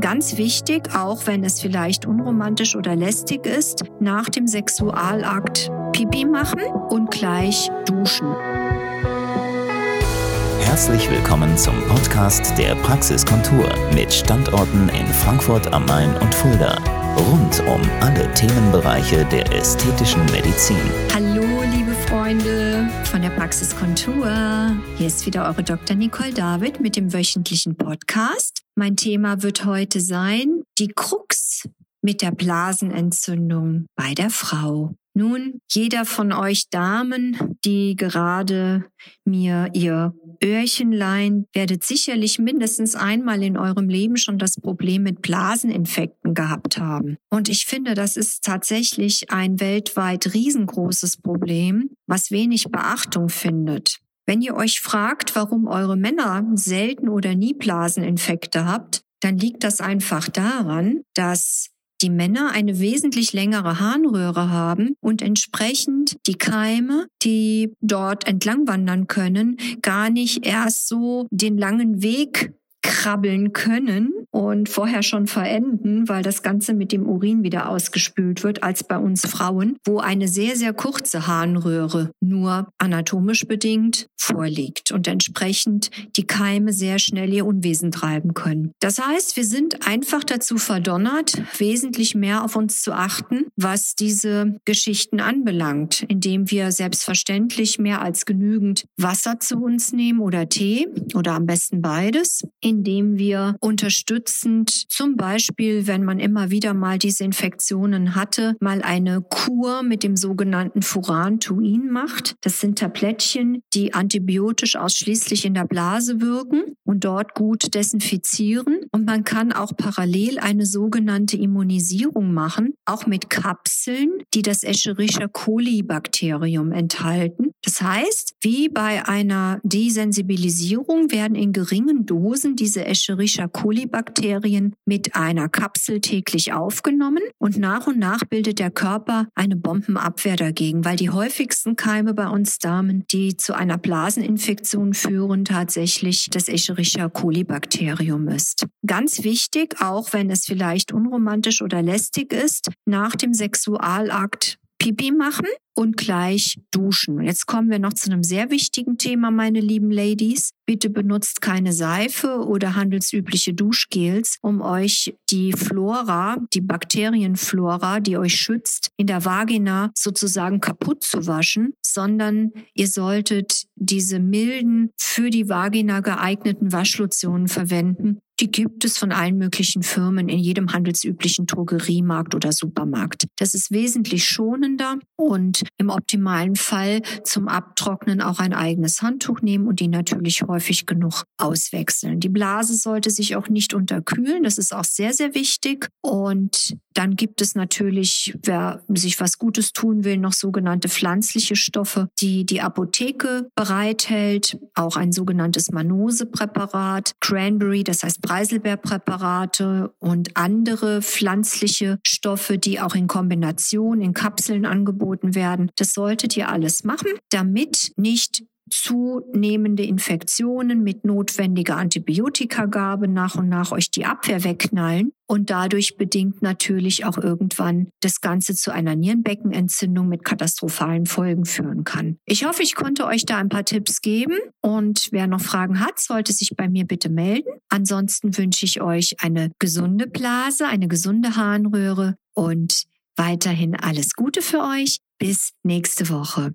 Ganz wichtig, auch wenn es vielleicht unromantisch oder lästig ist, nach dem Sexualakt Pipi machen und gleich duschen. Herzlich willkommen zum Podcast der Praxiskontur mit Standorten in Frankfurt am Main und Fulda. Rund um alle Themenbereiche der ästhetischen Medizin. Hallo, liebe Freunde von der Praxiskontur. Hier ist wieder eure Dr. Nicole David mit dem wöchentlichen Podcast. Mein Thema wird heute sein, die Krux mit der Blasenentzündung bei der Frau. Nun, jeder von euch Damen, die gerade mir ihr Öhrchen leihen, werdet sicherlich mindestens einmal in eurem Leben schon das Problem mit Blaseninfekten gehabt haben. Und ich finde, das ist tatsächlich ein weltweit riesengroßes Problem, was wenig Beachtung findet. Wenn ihr euch fragt, warum eure Männer selten oder nie Blaseninfekte habt, dann liegt das einfach daran, dass die Männer eine wesentlich längere Harnröhre haben und entsprechend die Keime, die dort entlang wandern können, gar nicht erst so den langen Weg krabbeln können und vorher schon verenden, weil das Ganze mit dem Urin wieder ausgespült wird, als bei uns Frauen, wo eine sehr, sehr kurze Harnröhre nur anatomisch bedingt vorliegt und entsprechend die Keime sehr schnell ihr Unwesen treiben können. Das heißt, wir sind einfach dazu verdonnert, wesentlich mehr auf uns zu achten, was diese Geschichten anbelangt, indem wir selbstverständlich mehr als genügend Wasser zu uns nehmen oder Tee oder am besten beides, indem wir unterstützend zum Beispiel, wenn man immer wieder mal diese Infektionen hatte, mal eine Kur mit dem sogenannten Furantuin macht. Das sind Tablettchen, die antibiotisch ausschließlich in der Blase wirken und dort gut desinfizieren. Und man kann auch parallel eine sogenannte Immunisierung machen, auch mit Kapseln, die das Escherichia coli Bakterium enthalten. Das heißt, wie bei einer Desensibilisierung werden in geringen Dosen diese Escherichia coli Bakterien mit einer Kapsel täglich aufgenommen und nach und nach bildet der Körper eine Bombenabwehr dagegen, weil die häufigsten Keime bei uns Damen, die zu einer Blaseninfektion führen, tatsächlich das Escherichia coli Bakterium ist. Ganz wichtig, auch wenn es vielleicht unromantisch oder lästig ist, nach dem Sexualakt Pipi machen und gleich duschen. Jetzt kommen wir noch zu einem sehr wichtigen Thema, meine lieben Ladies. Bitte benutzt keine Seife oder handelsübliche Duschgels, um euch die Flora, die Bakterienflora, die euch schützt, in der Vagina sozusagen kaputt zu waschen, sondern ihr solltet diese milden, für die Vagina geeigneten Waschlotionen verwenden, die gibt es von allen möglichen Firmen in jedem handelsüblichen Drogeriemarkt oder Supermarkt. Das ist wesentlich schonender und im optimalen Fall zum Abtrocknen auch ein eigenes Handtuch nehmen und die natürlich häufig genug auswechseln. Die Blase sollte sich auch nicht unterkühlen. Das ist auch sehr, sehr wichtig. Und dann gibt es natürlich, wer sich was Gutes tun will, noch sogenannte pflanzliche Stoffe, die die Apotheke bereithält. Auch ein sogenanntes Manosepräparat, Cranberry, das heißt Preiselbeerpräparate und andere pflanzliche Stoffe, die auch in Kombination in Kapseln angeboten werden. Das solltet ihr alles machen, damit nicht zunehmende Infektionen mit notwendiger Antibiotikagabe nach und nach euch die Abwehr wegknallen und dadurch bedingt natürlich auch irgendwann das Ganze zu einer Nierenbeckenentzündung mit katastrophalen Folgen führen kann. Ich hoffe, ich konnte euch da ein paar Tipps geben und wer noch Fragen hat, sollte sich bei mir bitte melden. Ansonsten wünsche ich euch eine gesunde Blase, eine gesunde Harnröhre und weiterhin alles Gute für euch. Bis nächste Woche.